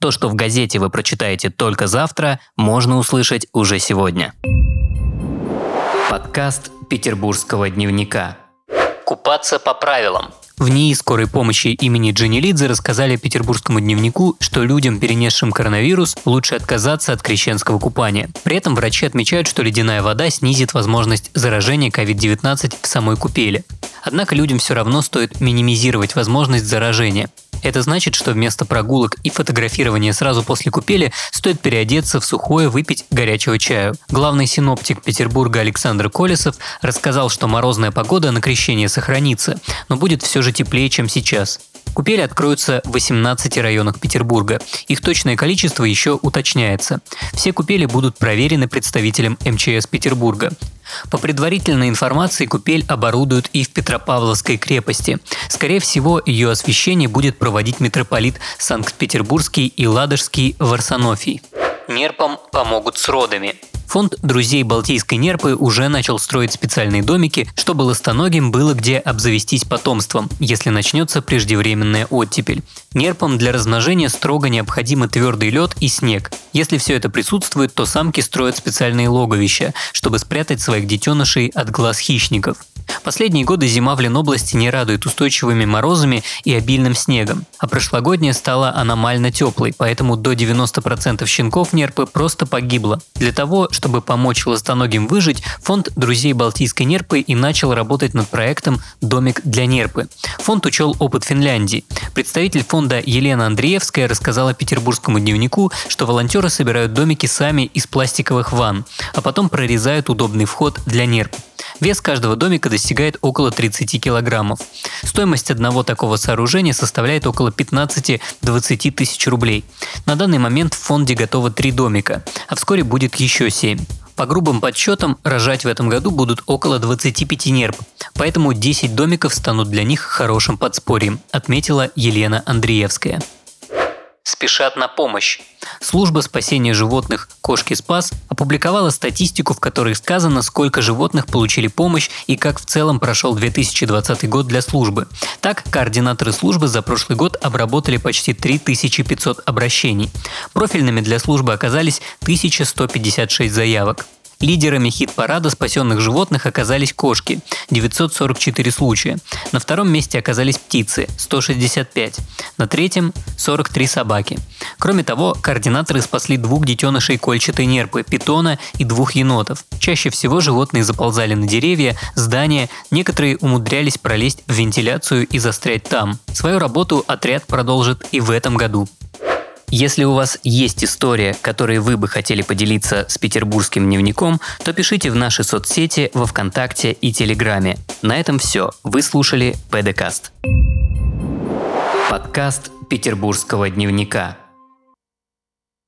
То, что в газете вы прочитаете только завтра, можно услышать уже сегодня. Подкаст Петербургского дневника. Купаться по правилам. В НИИ скорой помощи имени Джинни Лидзе рассказали петербургскому дневнику, что людям, перенесшим коронавирус, лучше отказаться от крещенского купания. При этом врачи отмечают, что ледяная вода снизит возможность заражения COVID-19 в самой купели. Однако людям все равно стоит минимизировать возможность заражения. Это значит, что вместо прогулок и фотографирования сразу после купели стоит переодеться в сухое, выпить горячего чаю. Главный синоптик Петербурга Александр Колесов рассказал, что морозная погода на крещение сохранится, но будет все же теплее, чем сейчас. Купели откроются в 18 районах Петербурга. Их точное количество еще уточняется. Все купели будут проверены представителем МЧС Петербурга. По предварительной информации купель оборудуют и в Петропавловской крепости. Скорее всего, ее освещение будет проводить митрополит Санкт-Петербургский и Ладожский Варсонофий. Нерпам помогут с родами. Фонд друзей Балтийской нерпы уже начал строить специальные домики, чтобы ластоногим было где обзавестись потомством, если начнется преждевременная оттепель. Нерпам для размножения строго необходимы твердый лед и снег. Если все это присутствует, то самки строят специальные логовища, чтобы спрятать своих детенышей от глаз хищников. Последние годы зима в Ленобласти не радует устойчивыми морозами и обильным снегом, а прошлогодняя стала аномально теплой, поэтому до 90% щенков нерпы просто погибло. Для того, чтобы помочь ластоногим выжить, фонд «Друзей Балтийской нерпы» и начал работать над проектом «Домик для нерпы». Фонд учел опыт Финляндии. Представитель фонда Елена Андреевская рассказала петербургскому дневнику, что волонтеры собирают домики сами из пластиковых ванн, а потом прорезают удобный вход для нерп. Вес каждого домика достигает около 30 килограммов. Стоимость одного такого сооружения составляет около 15-20 тысяч рублей. На данный момент в фонде готово три домика, а вскоре будет еще 7. По грубым подсчетам, рожать в этом году будут около 25 нерп, поэтому 10 домиков станут для них хорошим подспорьем, отметила Елена Андреевская спешат на помощь. Служба спасения животных «Кошки Спас» опубликовала статистику, в которой сказано, сколько животных получили помощь и как в целом прошел 2020 год для службы. Так, координаторы службы за прошлый год обработали почти 3500 обращений. Профильными для службы оказались 1156 заявок. Лидерами хит-парада спасенных животных оказались кошки – 944 случая. На втором месте оказались птицы – 165. На третьем – 43 собаки. Кроме того, координаторы спасли двух детенышей кольчатой нерпы – питона и двух енотов. Чаще всего животные заползали на деревья, здания, некоторые умудрялись пролезть в вентиляцию и застрять там. Свою работу отряд продолжит и в этом году. Если у вас есть история, которой вы бы хотели поделиться с петербургским дневником, то пишите в наши соцсети во Вконтакте и Телеграме. На этом все. Вы слушали ПДКаст. Подкаст Петербургского дневника.